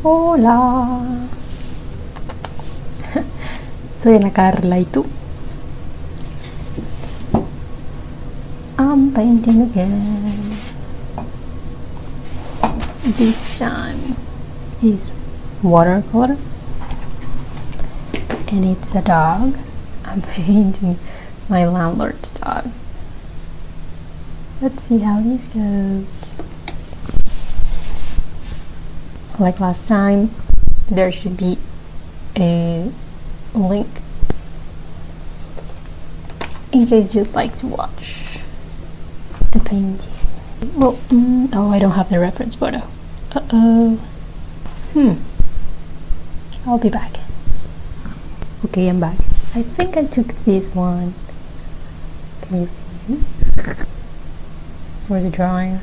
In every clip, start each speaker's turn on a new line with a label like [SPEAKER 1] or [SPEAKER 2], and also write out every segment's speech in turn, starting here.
[SPEAKER 1] Hola. Soy Ana Carla y tú. I'm painting again. This time is watercolor and it's a dog. I'm painting my landlord's dog. Let's see how this goes. Like last time, there should be a link in case you'd like to watch the painting. Well, mm, oh, I don't have the reference photo. Uh oh. Hmm. I'll be back. Okay, I'm back. I think I took this one. Can you see? For the drawing.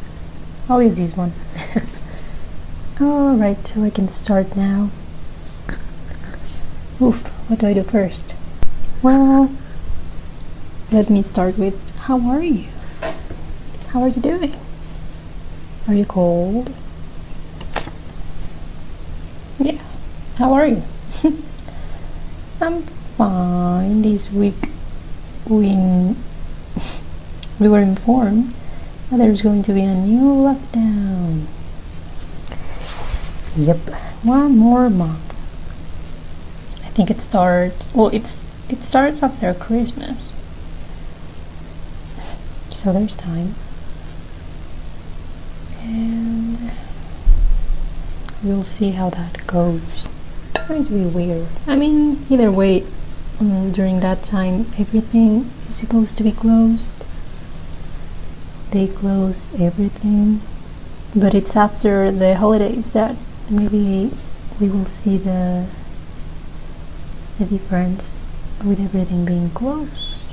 [SPEAKER 1] I'll use this one. Alright, so I can start now. Oof, what do I do first? Well, let me start with how are you? How are you doing? Are you cold? Yeah, how are you? I'm fine. This week we we were informed that there's going to be a new lockdown. Yep, one more month. I think it starts. Well, it's it starts after Christmas, so there's time, and we'll see how that goes. It's going to be weird. I mean, either way, um, during that time, everything is supposed to be closed. They close everything, but it's after the holidays that maybe we will see the the difference with everything being closed.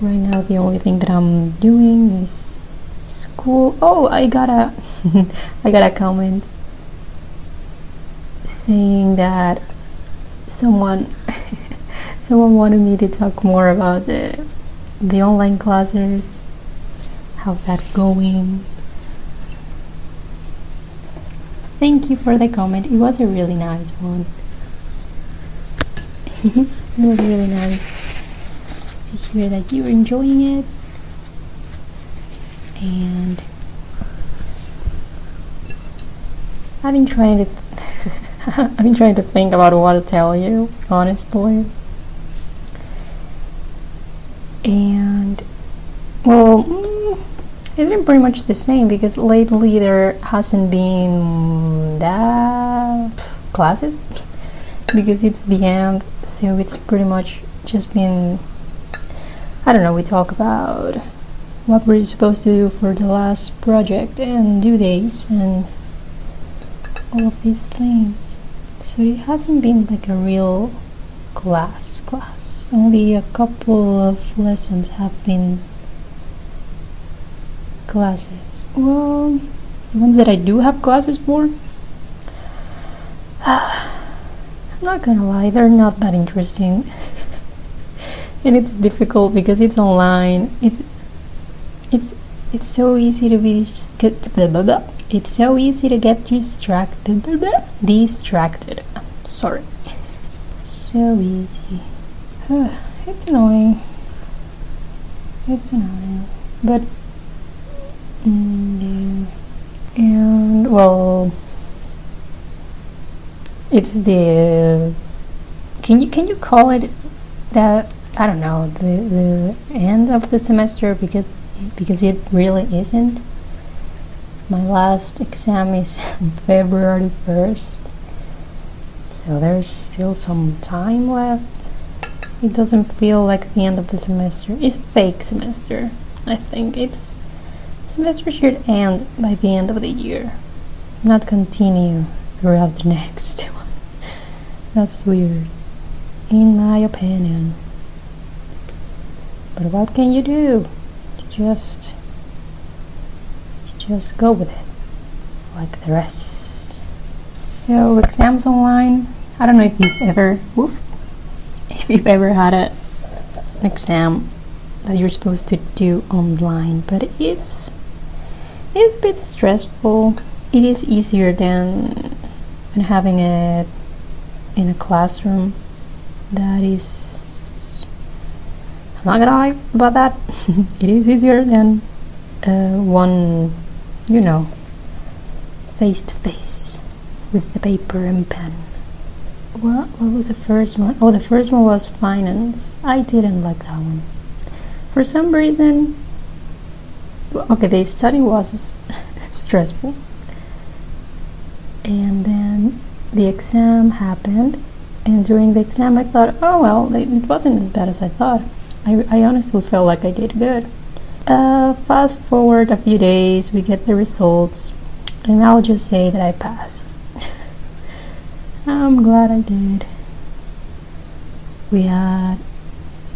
[SPEAKER 1] Right now, the only thing that I'm doing is school. Oh, I got a I got a comment saying that someone someone wanted me to talk more about the the online classes. How's that going? Thank you for the comment. It was a really nice one. it was really nice to hear that you're enjoying it. And I've been trying to I've been trying to think about what to tell you, honestly. And well, mm, it's been pretty much the same because lately there hasn't been that classes because it's the end, so it's pretty much just been. I don't know. We talk about what we're supposed to do for the last project and due dates and all of these things. So it hasn't been like a real class class. Only a couple of lessons have been classes. Well, the ones that I do have classes for, I'm not gonna lie, they're not that interesting. and it's difficult because it's online. It's it's it's so easy to be get blah, blah, blah. it's so easy to get distracted blah, distracted sorry so easy it's annoying it's annoying but mm, and well it's the can you can you call it that I don't know the the end of the semester because because it really isn't. My last exam is February 1st, so there's still some time left. It doesn't feel like the end of the semester. It's a fake semester. I think it's semester should end by the end of the year, not continue throughout the next one. That's weird, in my opinion. But what can you do? just just go with it like the rest so exams online i don't know if you've ever woof, if you've ever had a, an exam that you're supposed to do online but it's it's a bit stressful. It is easier than and having it in a classroom. That is I'm not gonna lie about that. It is easier than uh, one you know face to face with the paper and pen. What what was the first one? Oh the first one was finance. I didn't like that one. For some reason okay the study was stressful. And then the exam happened and during the exam I thought oh well it wasn't as bad as I thought. I, I honestly felt like I did good. Uh, fast forward a few days we get the results and I'll just say that I passed. I'm glad I did. We had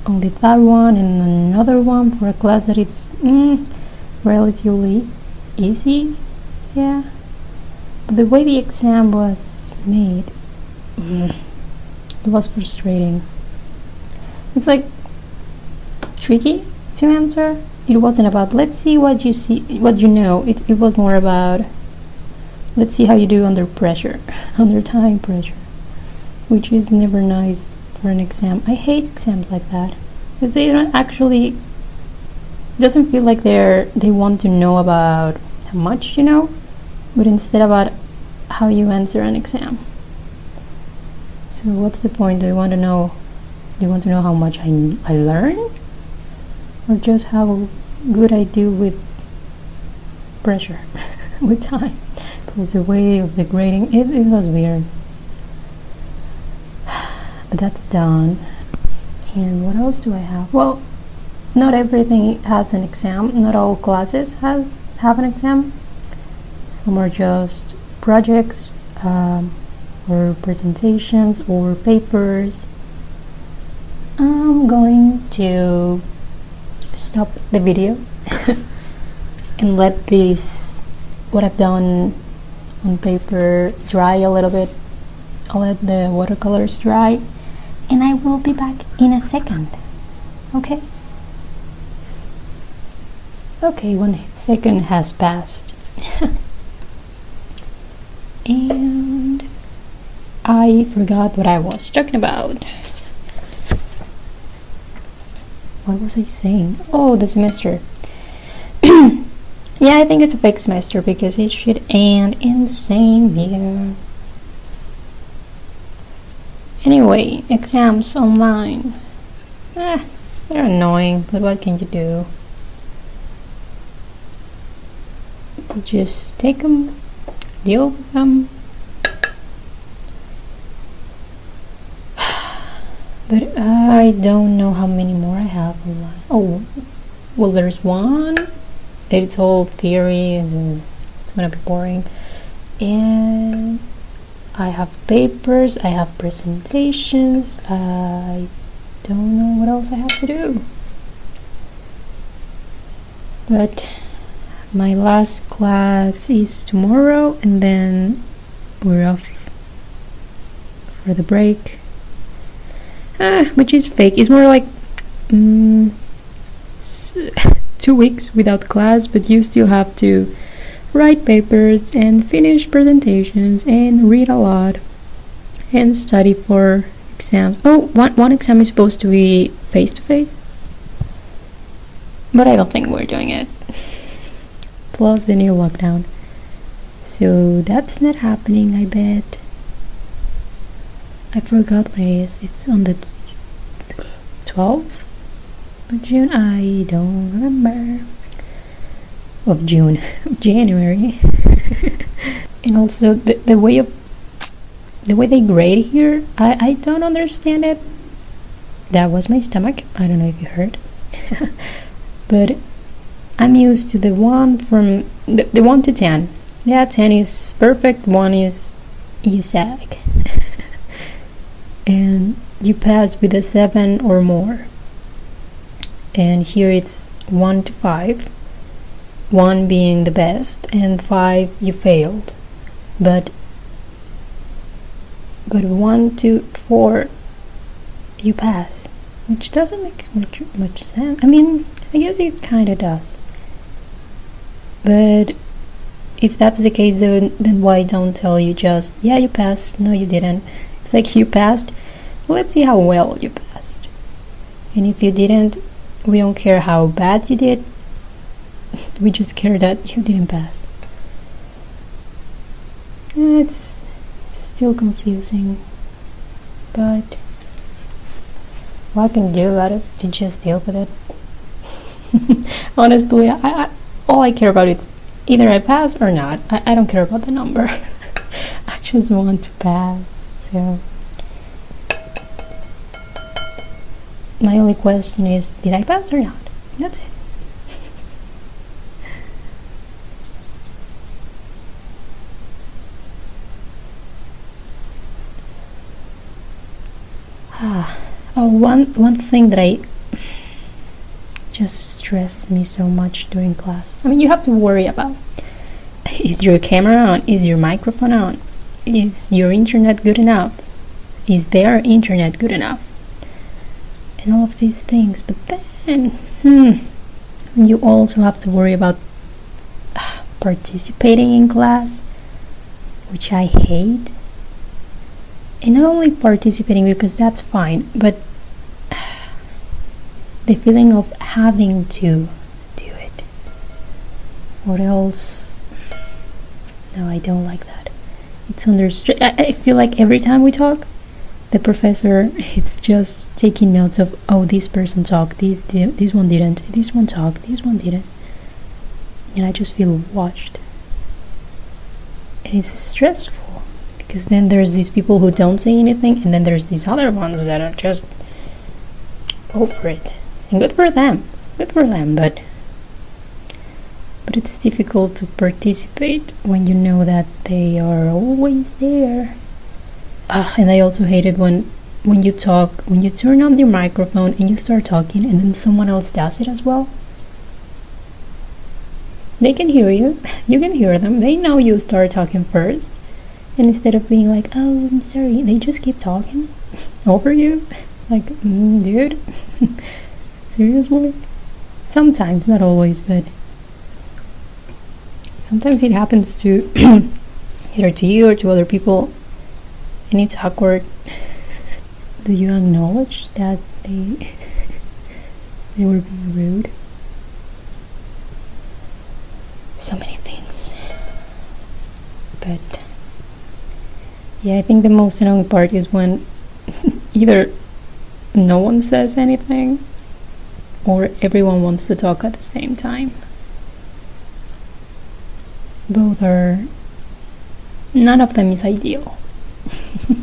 [SPEAKER 1] only that one and another one for a class that it's mm, relatively easy yeah. But the way the exam was made mm, it was frustrating. It's like tricky to answer. It wasn't about let's see what you see what you know. It, it was more about let's see how you do under pressure under time pressure which is never nice for an exam. I hate exams like that. Because they don't actually doesn't feel like they're they want to know about how much you know but instead about how you answer an exam. So what's the point? Do you want to know do you want to know how much I, I learn? Or just how good I do with pressure with time? Because the way of the grading it, it was weird. But that's done. And what else do I have? Well not everything has an exam. Not all classes has have an exam. Some are just projects um, or presentations or papers. I'm going to stop the video and let this what I've done on paper dry a little bit. I'll let the watercolors dry and I will be back in a second. Okay okay one second has passed. And I forgot what I was talking about. What was I saying? Oh the semester. Yeah I think it's a fake semester because it should end in the same year. Anyway, exams online. Eh, they're annoying, but what can you do? You just take them, deal with them. But I don't know how many more I have. Oh, well, there's one. It's all theory, and it's gonna be boring. And I have papers, I have presentations, I don't know what else I have to do. But my last class is tomorrow, and then we're off for the break. Ah, which is fake. It's more like mm, two weeks without class, but you still have to write papers and finish presentations and read a lot and study for exams. Oh, one, one exam is supposed to be face to face, but I don't think we're doing it. Plus the new lockdown. So that's not happening, I bet. I forgot what it is. It's on the 12th of June. I don't remember of June, January, and also the, the way of the way they grade here, I, I don't understand it. That was my stomach. I don't know if you heard, but I'm used to the one from the, the one to ten. Yeah, ten is perfect. One is you sag, and you pass with a seven or more. And here it's one to five one being the best and five you failed but but one two four you pass which doesn't make much, much sense i mean i guess it kind of does but if that's the case, then, then why don't tell you just, yeah, you passed, no, you didn't. It's like you passed, let's see how well you passed. And if you didn't, we don't care how bad you did, we just care that you didn't pass. It's, still confusing, but what I can do about it to just deal with it. Honestly, I, all I care about is either I pass or not. I, I don't care about the number. I just want to pass. So my only question is, did I pass or not? That's it. Oh, one one thing that I just stresses me so much during class. I mean, you have to worry about is your camera on? Is your microphone on? Is your internet good enough? Is their internet good enough? And all of these things. But then, hmm, you also have to worry about uh, participating in class, which I hate and not only participating because that's fine but the feeling of having to do it. What else no i don't like that. It's under I, I feel like every time we talk the professor it's just taking notes of oh this person talked this this one didn't this one talked this one didn't. And i just feel watched. And it's stressful because then there's these people who don't say anything and then there's these other ones that are just go for it and good for them. Good for them but but it's difficult to participate when you know that they are always there. Ah, and i also hate it when when you talk when you turn on your microphone and you start talking and then someone else does it as well. They can hear you. You can hear them. They know you start talking first. And instead of being like, oh, I'm sorry, they just keep talking over you. Like, mm, dude, seriously? Sometimes, not always, but sometimes it happens to either to you or to other people, and it's awkward. Do you acknowledge that they they were being rude? So many things, but yeah, I think the most annoying part is when either no one says anything or everyone wants to talk at the same time. Both are. None of them is ideal.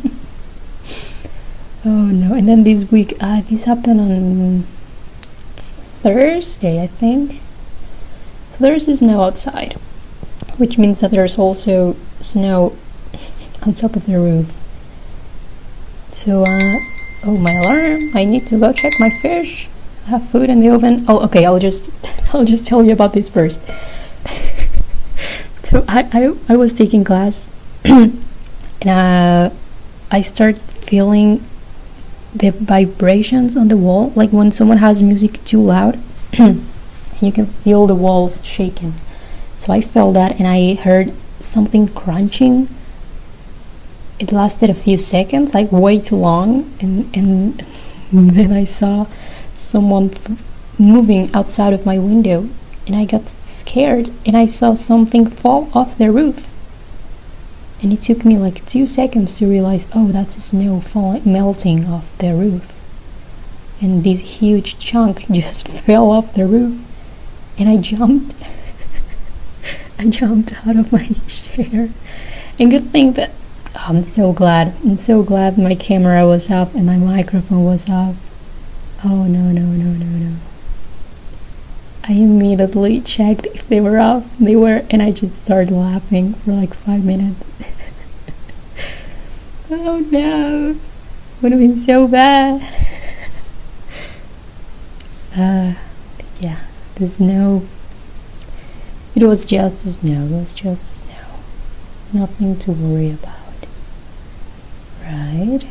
[SPEAKER 1] oh no, and then this week, uh, this happened on Thursday, I think. So there's snow outside, which means that there's also snow on top of the roof. So, uh, oh, my alarm! I need to go check my fish. Have food in the oven. Oh, okay. I'll just, I'll just tell you about this first. so I, I, I was taking class, and uh, I start feeling the vibrations on the wall, like when someone has music too loud, you can feel the walls shaking. So I felt that, and I heard something crunching it lasted a few seconds, like way too long, and and then I saw someone moving outside of my window, and I got scared, and I saw something fall off the roof. And it took me like two seconds to realize, oh, that's snow falling, melting off the roof. And this huge chunk just fell off the roof, and I jumped. I jumped out of my chair. And good thing that oh, I'm so glad. I'm so glad my camera was off and my microphone was off. Oh no, no, no, no, no. I immediately checked if they were off. They were, and I just started laughing for like five minutes. oh no, would have been so bad. uh, yeah, the snow. It was just a snow. It was just a snow. Nothing to worry about. Right.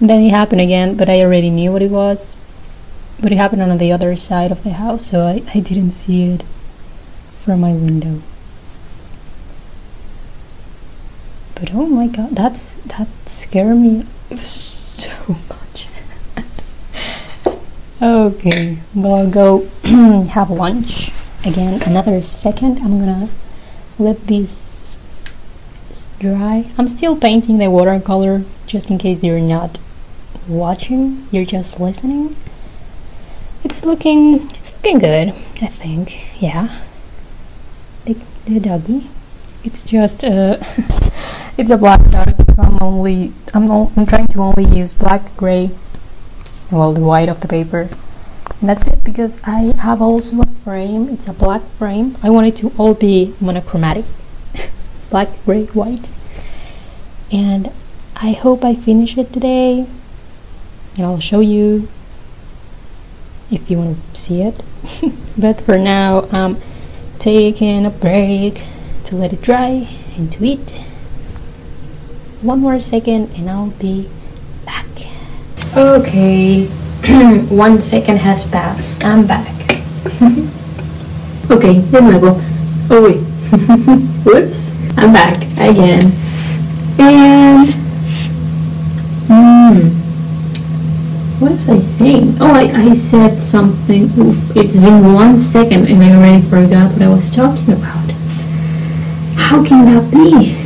[SPEAKER 1] Then it happened again, but I already knew what it was. But it happened on the other side of the house, so I, I didn't see it from my window. But oh my god, that's that scared me so much. okay, well I'll go have lunch again. Another second. I'm gonna let this dry. I'm still painting the watercolor just in case you're not watching. You're just listening. It's looking it's looking good. I think. Yeah. The, the doggy. It's just uh it's a black dog so I'm only I'm, I'm trying to only use black gray well the white of the paper and that's it because I have also a frame it's a black frame I want it to all be monochromatic black gray white and I hope I finish it today and I'll show you if you want to see it but for now I'm taking a break to let it dry and to eat one more second and I'll be back. Okay, one second has passed. I'm back. okay, de nuevo. Oh wait. Whoops. I'm back again. And hmm. What was I saying? Oh, I, I said something. Oof, it's been one second and I already forgot what I was talking about. How can that be?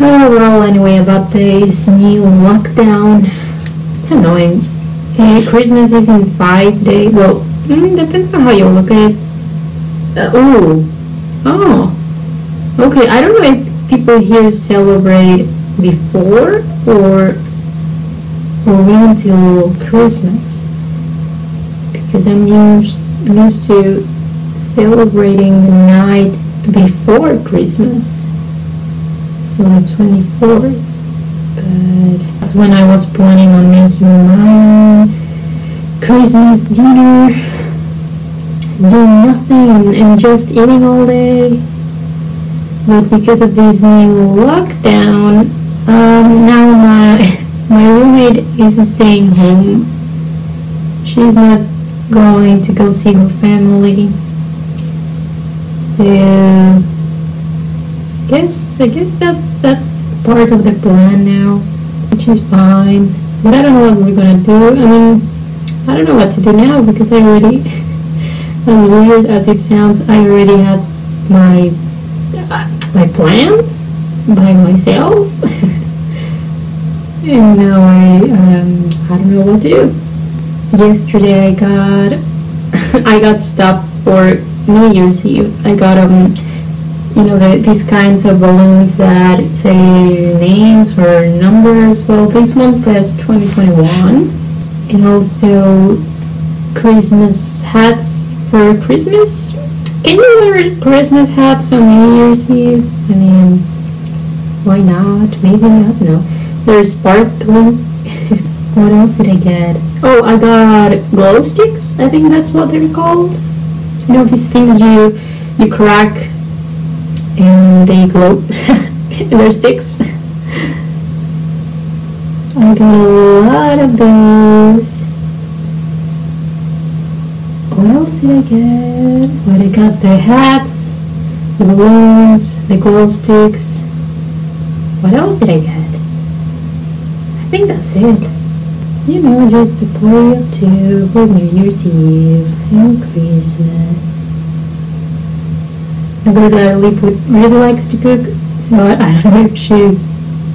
[SPEAKER 1] Oh, well, anyway, about this new lockdown. It's annoying. Christmas is in five days. Well, mm, depends on how you look at it. Uh, oh. Oh. Okay, I don't know if people here celebrate before or wait until Christmas. Because I'm used, used to celebrating the night before Christmas. So the 24th but that's when I was planning on making my Christmas dinner. Doing nothing and just eating all day. But because of this new lockdown um, now my my roommate is staying home she's not going to go see her family so guess I guess that's that's part of the plan now, which is fine. But I don't know what we're gonna do. I mean, I don't know what to do now because I already, as weird as it sounds, I already had my uh, my plans by myself, and now I um, I don't know what to do. Yesterday I got I got stuff for New Year's Eve. I got um you know, the, these kinds of balloons that say names or numbers. Well, this one says 2021. And also Christmas hats for Christmas. Can you wear Christmas hats on New Year's Eve? I mean, why not? Maybe, don't know. There's sparkling. what else did I get? Oh, I got glow sticks. I think that's what they're called. You know, these things you you crack and they glow They're sticks. I got a lot of those. What else did I get? What I got the hats, the balloons, the glow sticks. What else did I get? I think that's it. You know, just a party of two for New Year's Eve and Christmas. My daughter really likes to cook, so I, I don't know if she's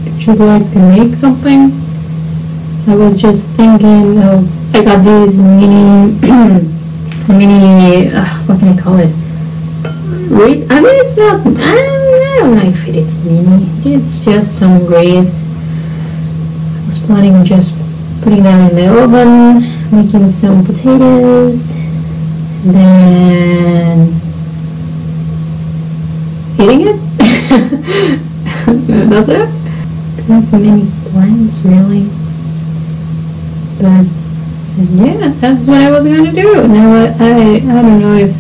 [SPEAKER 1] if she'd like to make something. I was just thinking of I got these mini mini uh, what can I call it? Wait, I mean it's not. I, I don't know if it's mini. It's just some grapes. Planning on just putting that in the oven, making some potatoes, then eating it. That's it. Not many plans really. But yeah, that's what I was gonna do. Now I, I, I don't know if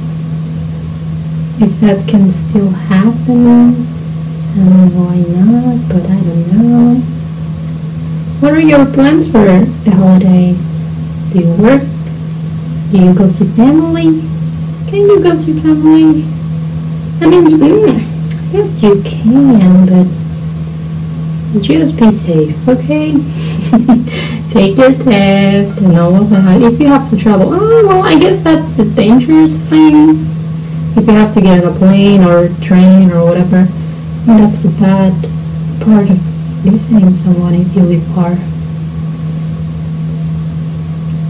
[SPEAKER 1] if that can still happen. I don't why not, but I don't know. What are your plans for the holidays? Do you work? Do you go see family? Can you go see family? I mean, yeah, yes, you can, but just be safe, okay? Take your test and all of that. If you have to travel, oh, well, I guess that's the dangerous thing. If you have to get on a plane or train or whatever, that's the bad part of visiting someone if you live far.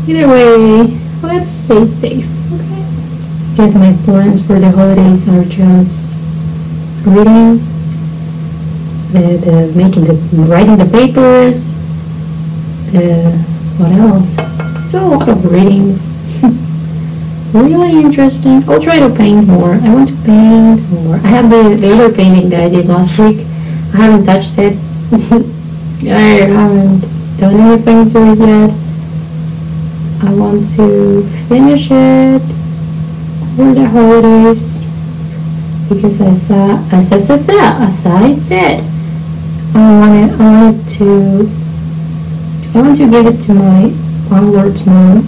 [SPEAKER 1] Either way, let's stay safe, okay? Guess my plans for the holidays are just reading, the, the making the writing the papers, the what else? It's a lot of reading. really interesting. I'll try to paint more. I want to paint more. I have the, the other painting that I did last week. I haven't touched it. I haven't done anything to it yet. I want to finish it for the holidays. Because uh, as, as, as, as I said, I wanted, I wanted to I want to give it to my onwards mom.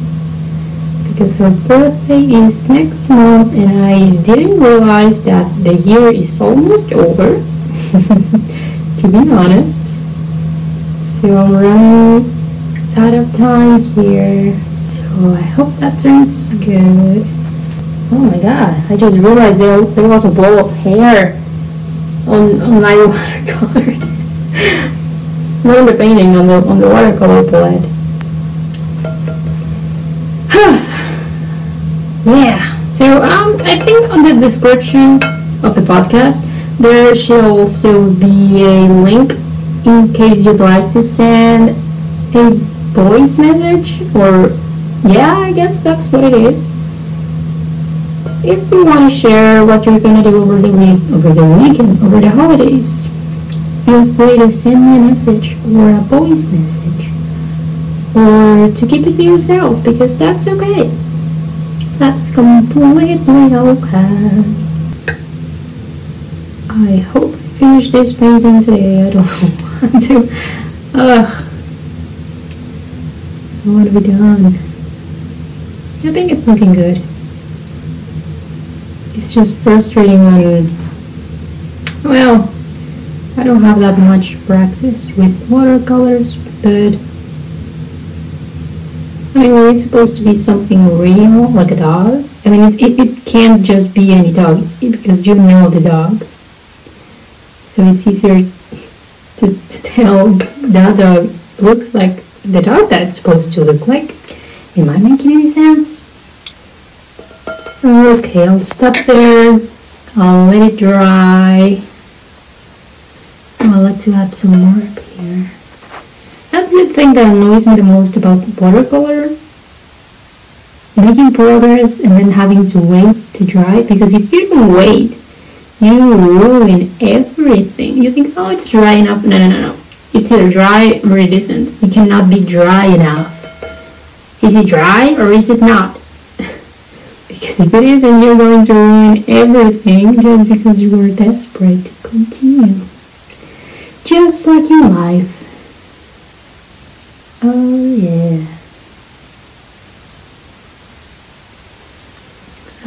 [SPEAKER 1] Because her birthday is next month and I didn't realize that the year is almost over to be honest. So I'm running out of time here. So I hope that turns good. Oh my god I just realized there, there was a ball of hair on, on my watercolors not on the painting on the on the watercolor palette Yeah. So um, I think on the description of the podcast there should also be a link in case you'd like to send a voice message or yeah, I guess that's what it is. If you want to share what you're gonna do over the week, over the weekend, over the holidays, feel free to send me a message or a voice message or to keep it to yourself because that's okay. That's completely okay. I hope I finish this painting today. I don't want to. Ugh. I want to be done. I think it's looking good. It's just frustrating when, well, I don't have that much practice with watercolors, but I it's supposed to be something real, like a dog, I mean, it, it, it can't just be any dog because you know the dog. So it's easier to, to tell that dog looks like the dog that it's supposed to look like. Am I making any sense? Okay, I'll stop there. I'll let it dry. I'd like to add some more up here. That's the thing that annoys me the most about watercolor. Making progress and then having to wait to dry because if you don't wait, you ruin everything. You think, oh, it's dry enough. No, no, no, no. It's either dry or it isn't. It cannot be dry enough. Is it dry or is it not? because if it isn't, you're going to ruin everything just because you were desperate to continue. Just like in life. Oh yeah.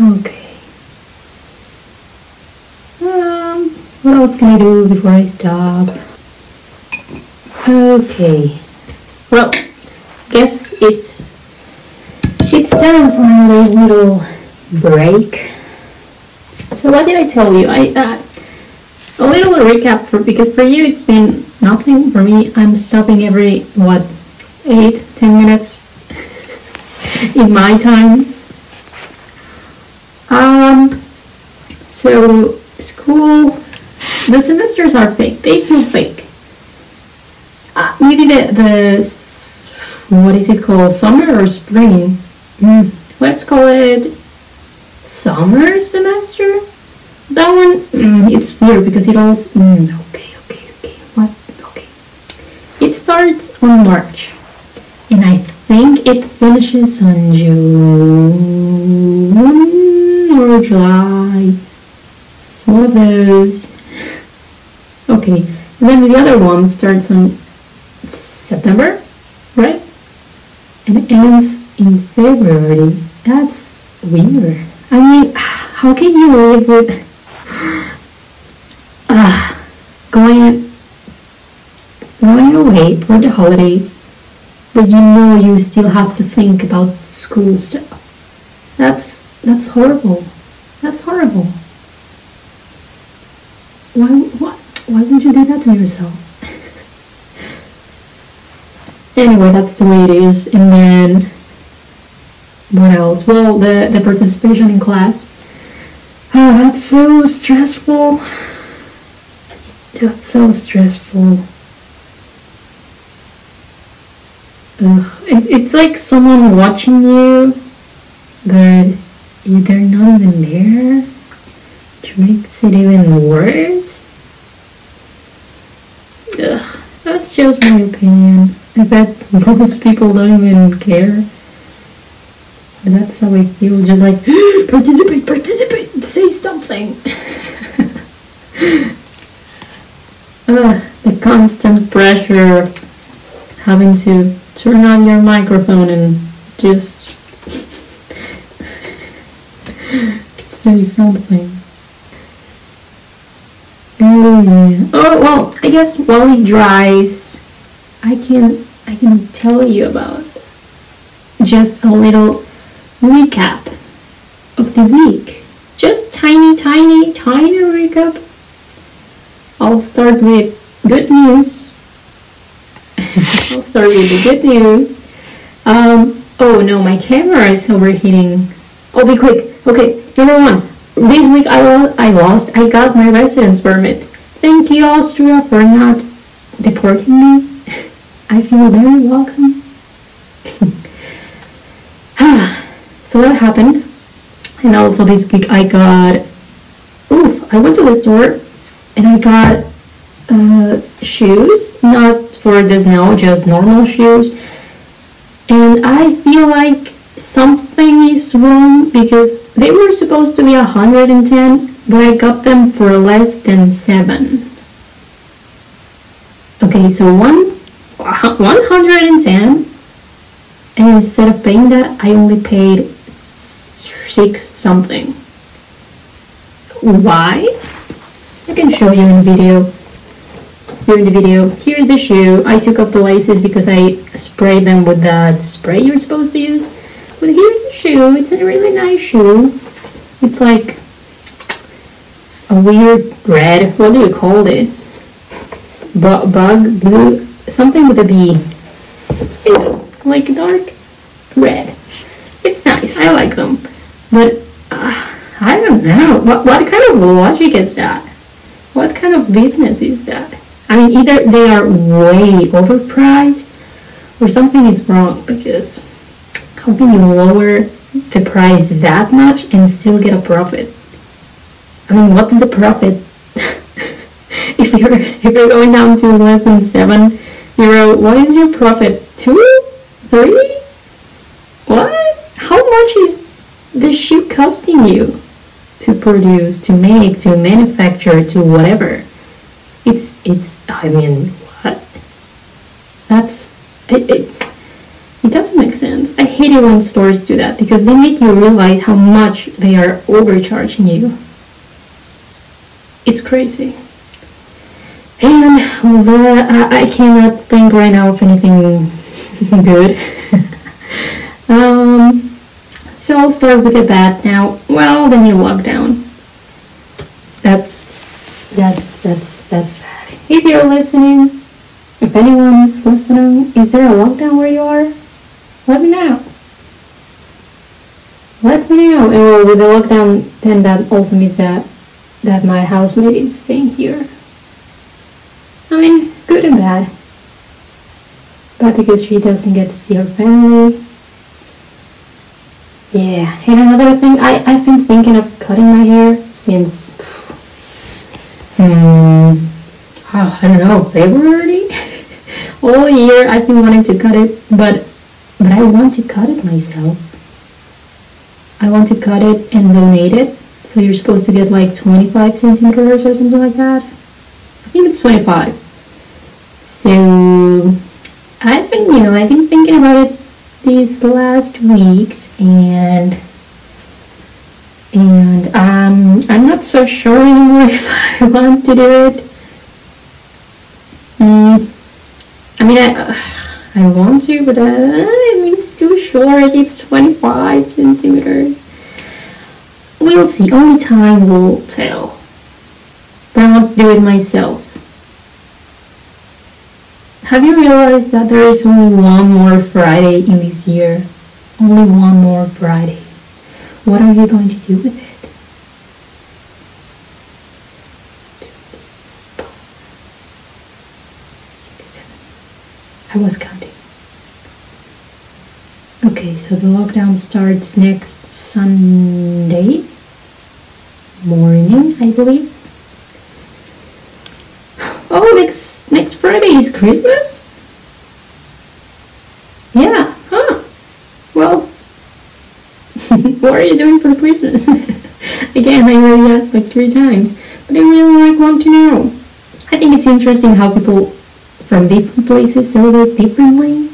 [SPEAKER 1] Okay. Um, what else can I do before I stop? Okay. Well, guess it's it's time for a little break. So what did I tell you? I uh, a little recap for because for you it's been nothing. For me, I'm stopping every what eight, ten minutes in my time. Um, so school, the semesters are fake. They feel fake. Uh, maybe the the what is it called? Summer or spring? Mm, let's call it summer semester. That one, mm, it's weird because it all. Mm, okay, okay, okay. What? Okay. It starts on March and I think it finishes on June or July. It's one of those. And then the other one starts on September, right? And ends in February. That's weird. I mean, how can you live with uh, going away for the holidays, but you know you still have to think about school stuff. That's that's horrible. That's horrible. Why what why would you do that to yourself? anyway, that's the way it is. And then what else? Well, the the participation in class. Oh, that's so stressful. Just so stressful. Ugh. It, it's like someone watching you, but they're not even there, which makes it even worse. Ugh. That's just my opinion. I bet most people don't even care. And that's how I feel, just like, participate, participate, say something. uh, the constant pressure of having to turn on your microphone and just say something. Oh. Well, I guess while it dries, I can I can tell you about just a little recap of the week. Just tiny, tiny, tiny recap. I'll start with good news. I'll start with the good news. Um, oh no, my camera is overheating. Oh, be quick. Okay, number one. This week I, lo- I lost, I got my residence permit. Thank you, Austria, for not deporting me. I feel very welcome. so that happened. And also this week I got, oof, I went to the store and I got uh, shoes, not for the snow, just normal shoes. And I feel like something is wrong because they were supposed to be 110, but I got them for less than 7. Okay, so one 110 and instead of paying that I only paid 6 something. Why? I can show you in the video. Here in the video. Here's the shoe. I took off the laces because I sprayed them with that spray you're supposed to use. But here's shoe. It's a really nice shoe. It's like a weird red. What do you call this? Bu bug blue something with a B. Like dark red. It's nice. I like them, but uh, I don't know. What what kind of logic is that? What kind of business is that? I mean, either they are way overpriced or something is wrong because how can you lower the price that much and still get a profit? I mean, what is the profit if you're if you're going down to less than seven euro? What is your profit? Two, three? What? How much is the shoe costing you to produce, to make, to manufacture, to whatever? It's it's. I mean, what? That's it. it it doesn't make sense. I hate it when stores do that because they make you realize how much they are overcharging you. It's crazy. And well, I, I cannot think right now of anything good. um, so I'll start with the bad now. Well, the new lockdown. That's that's that's that's bad. If you're listening, if anyone is listening, is there a lockdown where you are? Let me know. Let me know. And with the lockdown, then that also means that that my housemate is staying here. I mean, good and bad. But because she doesn't get to see her family. Yeah, and another thing, I, I've been thinking of cutting my hair since, hmm, oh, I don't know, February? All year I've been wanting to cut it, but, but I want to cut it myself. I want to cut it and donate it. So you're supposed to get like 25 centimeters or something like that. I think it's 25. So I've been, you know, I've been thinking about it these last weeks and and um, I'm not so sure anymore if I want to do it. Mm, I mean, I, I want to, but uh, I mean, it's too short. It's 25 centimeters. We'll see. Only time will tell. But I want to do it myself. Have you realized that there is only one more Friday in this year? Only one more Friday. What are you going to do with it? I was counting. Okay, so the lockdown starts next Sunday morning, I believe. Oh, next next Friday is Christmas? Yeah, huh. Well, what are you doing for Christmas? Again, I already asked like three times, but I really like want to know. I think it's interesting how people from different places celebrate differently.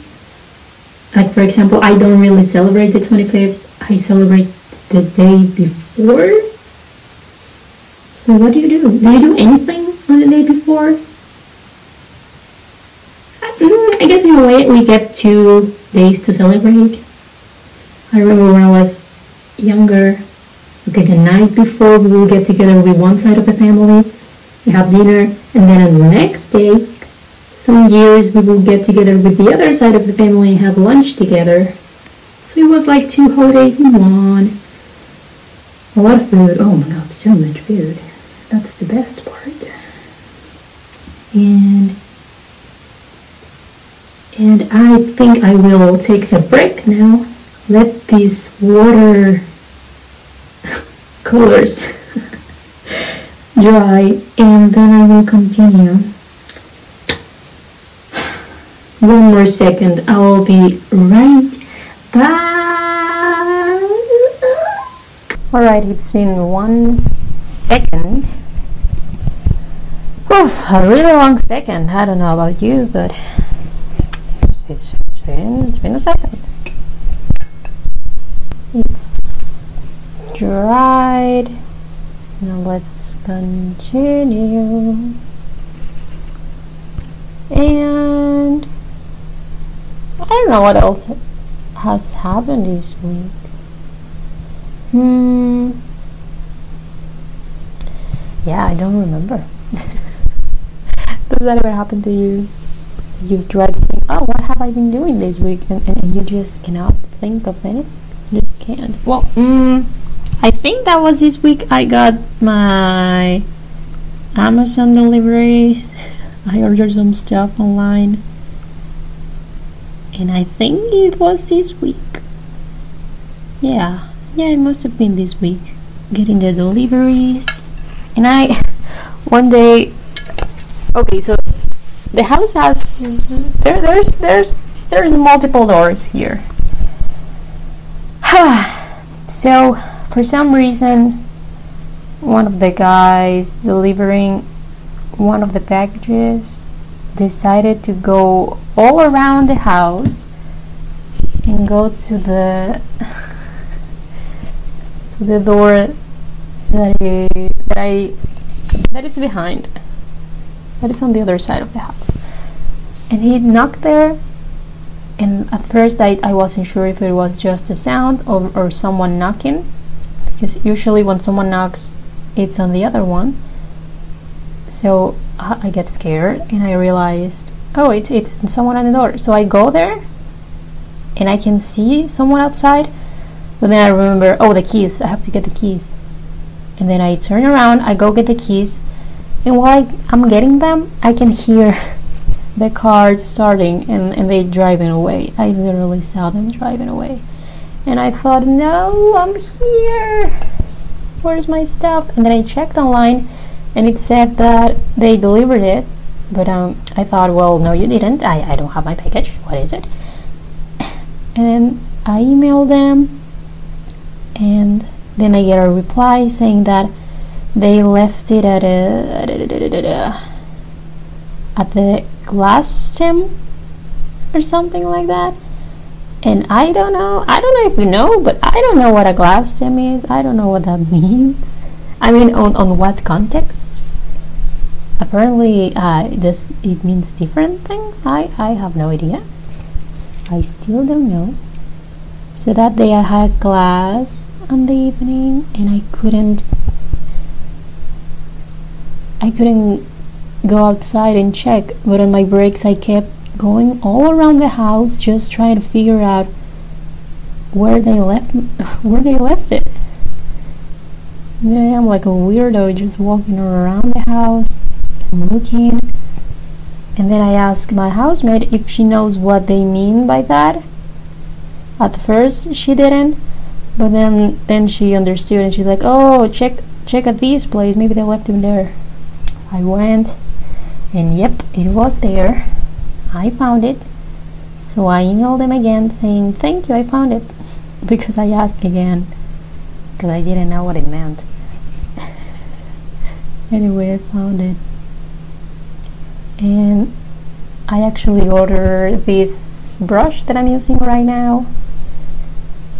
[SPEAKER 1] Like for example, I don't really celebrate the 25th. I celebrate the day before. So what do you do? Do you do anything on the day before? I guess in a way we get two days to celebrate. I remember when I was younger, okay, the night before we will get together with one side of the family, we have dinner, and then on the next day, some years we will get together with the other side of the family and have lunch together. So it was like two holidays in one. A lot of food. Oh my god, so much food. That's the best part. And and I think I will take a break now. Let these water colors dry and then I will continue. One more second, I'll be right back. Alright, it's been one second. Oof, a really long second. I don't know about you, but it's, it's been it's been a second. It's dried. Now let's continue. And I know what else has happened this week. Hmm. Yeah, I don't remember. Does that ever happen to you? You've tried to think, oh, what have I been doing this week? And, and, and you just cannot think of anything. You just can't. Well, mm, I think that was this week I got my Amazon deliveries. I ordered some stuff online. And I think it was this week. Yeah, yeah, it must have been this week. Getting the deliveries. And I, one day, okay, so the house has, there, there's, there's, there's multiple doors here. so, for some reason, one of the guys delivering one of the packages decided to go all around the house and go to the to the door that I, that I that it's behind that it's on the other side of the house. And he knocked there and at first I, I wasn't sure if it was just a sound or, or someone knocking because usually when someone knocks it's on the other one so uh, I get scared and I realized oh it's it's someone at the door. So I go there and I can see someone outside but then I remember oh the keys. I have to get the keys. And then I turn around I go get the keys and while I, I'm getting them I can hear the car starting and, and they driving away. I literally saw them driving away. And I thought no I'm here. Where's my stuff? And then I checked online and it said that they delivered it but um, I thought well no you didn't. I, I don't have my package. What is it? And I emailed them and then I get a reply saying that they left it at a at the glass stem or something like that. And I don't know. I don't know if you know but I don't know what a glass stem is. I don't know what that means I mean on, on what context apparently uh, this it means different things. I I have no idea. I still don't know. So that day I had a class on the evening and I couldn't I couldn't go outside and check, but on my breaks I kept going all around the house just trying to figure out where they left where they left it. And then I'm like a weirdo just walking around the house looking and then I ask my housemate if she knows what they mean by that. At first she didn't, but then then she understood and she's like, "Oh, check check at this place. Maybe they left him there." I went, and yep, it was there. I found it. So I emailed them again saying, "Thank you, I found it," because I asked again because I didn't know what it meant. Anyway, I found it, and I actually ordered this brush that I'm using right now.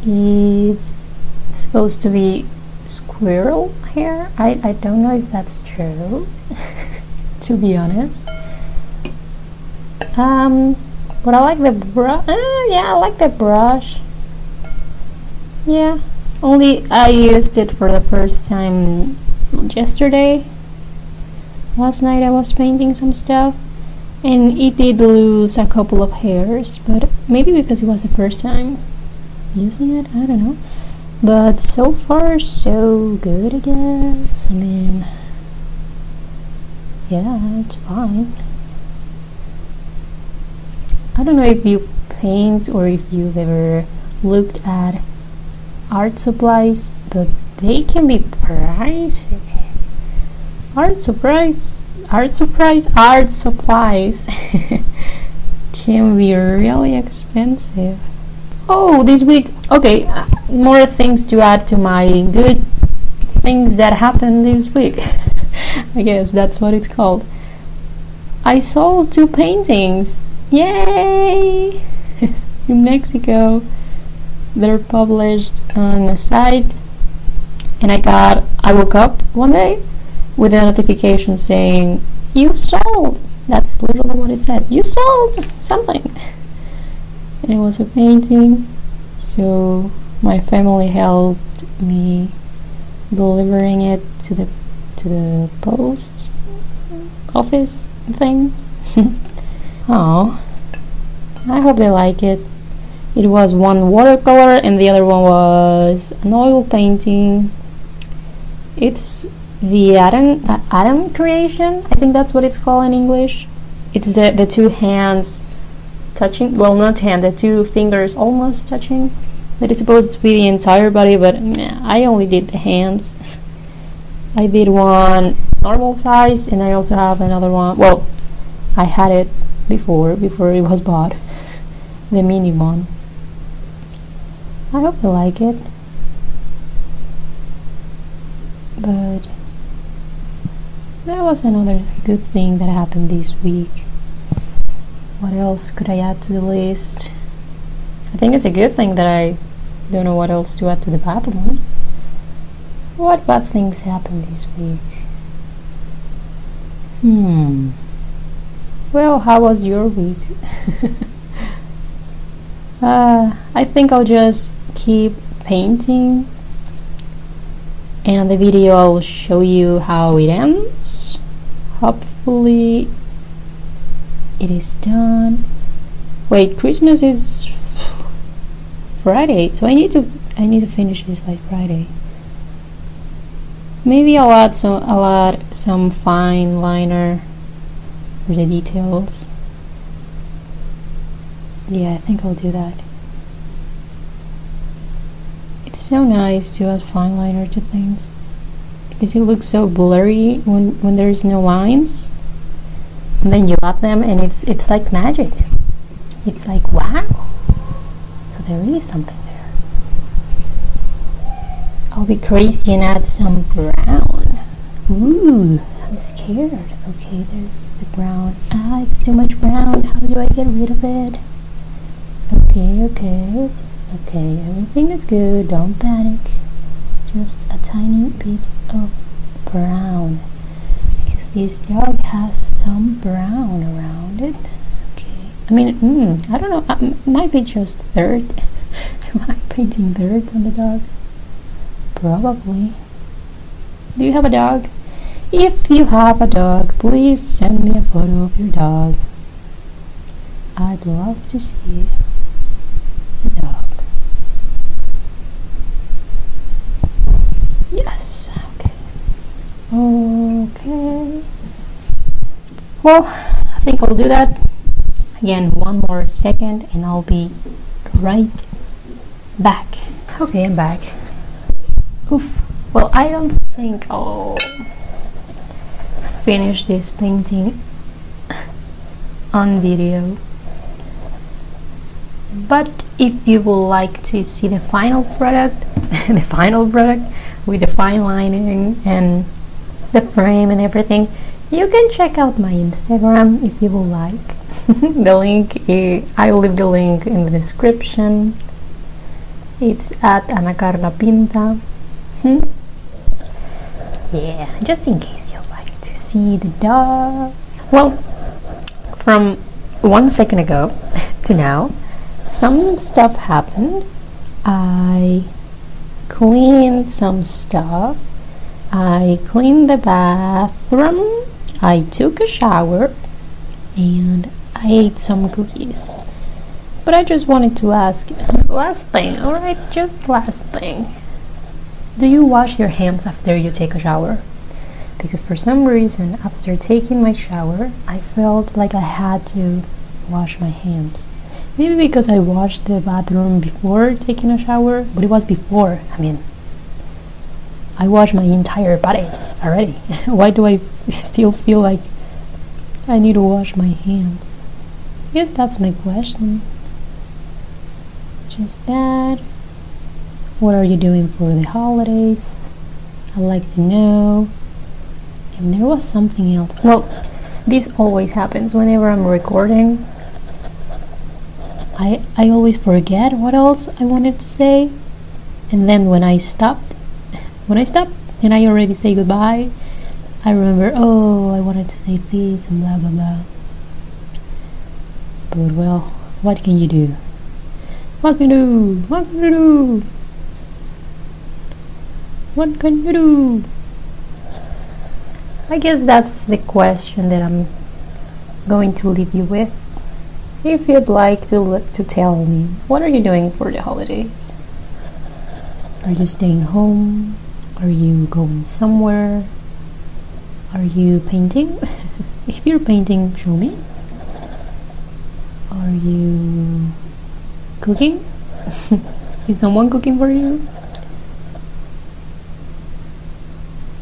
[SPEAKER 1] It's supposed to be squirrel hair. I, I don't know if that's true, to be honest. Um, but I like the brush. Uh, yeah, I like the brush. Yeah, only I used it for the first time yesterday. Last night I was painting some stuff and it did lose a couple of hairs, but maybe because it was the first time using it, I don't know. But so far, so good, I guess. I mean, yeah, it's fine. I don't know if you paint or if you've ever looked at art supplies, but they can be pricey. Art supplies, art supplies, art supplies can be really expensive. Oh, this week, okay, uh, more things to add to my good things that happened this week. I guess that's what it's called. I sold two paintings. Yay! In Mexico. They're published on a site. And I got, I woke up one day with a notification saying, You sold! That's literally what it said. You sold something! And it was a painting. So my family helped me delivering it to the to the post office thing. oh, I hope they like it. It was one watercolor and the other one was an oil painting. It's the Adam uh, Adam creation. I think that's what it's called in English. It's the the two hands touching. Well, not hand, the two fingers almost touching. But it's supposed to be the entire body, but I only did the hands. I did one normal size, and I also have another one. Well, I had it before, before it was bought, the mini one. I hope you like it. But that was another good thing that happened this week. What else could I add to the list? I think it's a good thing that I don't know what else to add to the one. What bad things happened this week? Hmm. Well, how was your week? uh, I think I'll just keep painting and on the video I'll show you how it ends. Hopefully it is done. Wait, Christmas is Friday, so I need to I need to finish this by Friday. Maybe I'll add some I'll add some fine liner for the details. Yeah, I think I'll do that. It's so nice to add fine liner to things because it looks so blurry when when there's no lines. And then you add them and it's it's like magic. It's like wow. So there is something there. I'll be crazy and add some brown. Ooh, I'm scared. Okay, there's the brown. Ah, it's too much brown. How do I get rid of it? Okay, okay, it's okay. Everything is good. Don't panic. Just a tiny bit of brown because this dog has some brown around it. Okay. I mean, mm, I don't know. Might be just dirt. Am I painting dirt on the dog? Probably. Do you have a dog? If you have a dog, please send me a photo of your dog. I'd love to see a dog. Yes, okay. Okay. Well, I think I'll do that. Again, one more second and I'll be right back. Okay, I'm back. Oof. Well, I don't think I'll finish this painting on video. But if you would like to see the final product, the final product with the fine lining and the frame and everything, you can check out my Instagram if you would like. the link, I will leave the link in the description. It's at Ana Carla Pinta. Hmm? Yeah, just in case you'd like to see the dog. Well, from one second ago to now, some stuff happened. I cleaned some stuff. I cleaned the bathroom. I took a shower and I ate some cookies. But I just wanted to ask last thing, alright, just last thing. Do you wash your hands after you take a shower? Because for some reason, after taking my shower, I felt like I had to wash my hands. Maybe because I washed the bathroom before taking a shower, but it was before. I mean, I washed my entire body already. Why do I still feel like I need to wash my hands? Guess that's my question. Just that. What are you doing for the holidays? I'd like to know. And there was something else. Well, this always happens whenever I'm recording. I, I always forget what else I wanted to say. And then when I stopped, when I stop and I already say goodbye, I remember, oh, I wanted to say this and blah blah blah. But well, what can you do? What can you do? What can you do? What can you do? I guess that's the question that I'm going to leave you with. If you'd like to, look to tell me, what are you doing for the holidays? Are you staying home? Are you going somewhere? Are you painting? if you're painting, show me. Are you cooking? Is someone cooking for you?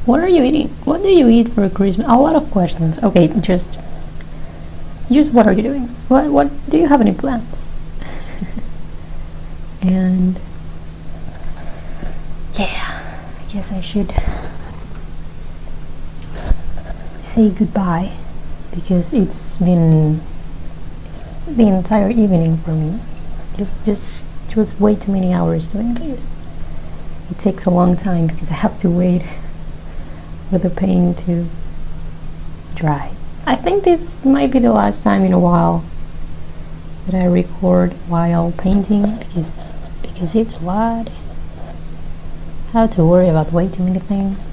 [SPEAKER 1] What are you eating? What do you eat for Christmas? A lot of questions. Okay, just just what are you doing? What what do you have any plans? and yeah, I guess I should say goodbye because it's been it's the entire evening for me. Just just it was way too many hours doing this. It takes a long time because I have to wait for the paint to dry. I think this might be the last time in a while that I record while painting because because it's a lot. Have to worry about way too many things.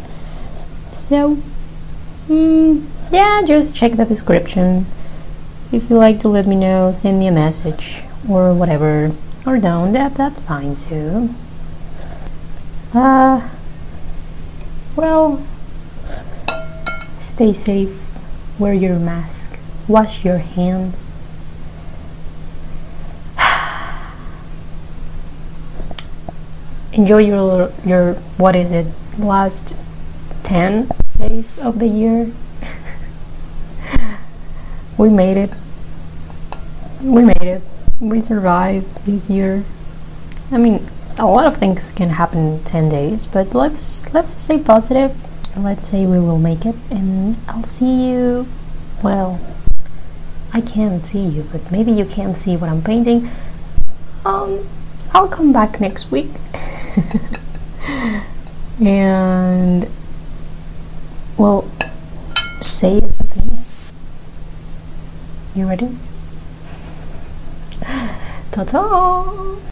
[SPEAKER 1] So, mm, yeah, just check the description. If you like to let me know, send me a message or whatever. Or don't, that, that's fine too. Uh, well, stay safe wear your mask, wash your hands. Enjoy your your what is it last 10 days of the year. we made it. We made it. We survived this year. I mean, a lot of things can happen in 10 days, but let's let's stay positive let's say we will make it and I'll see you well I can't see you but maybe you can see what I'm painting um I'll come back next week. and well, say it. You ready? Ta ta!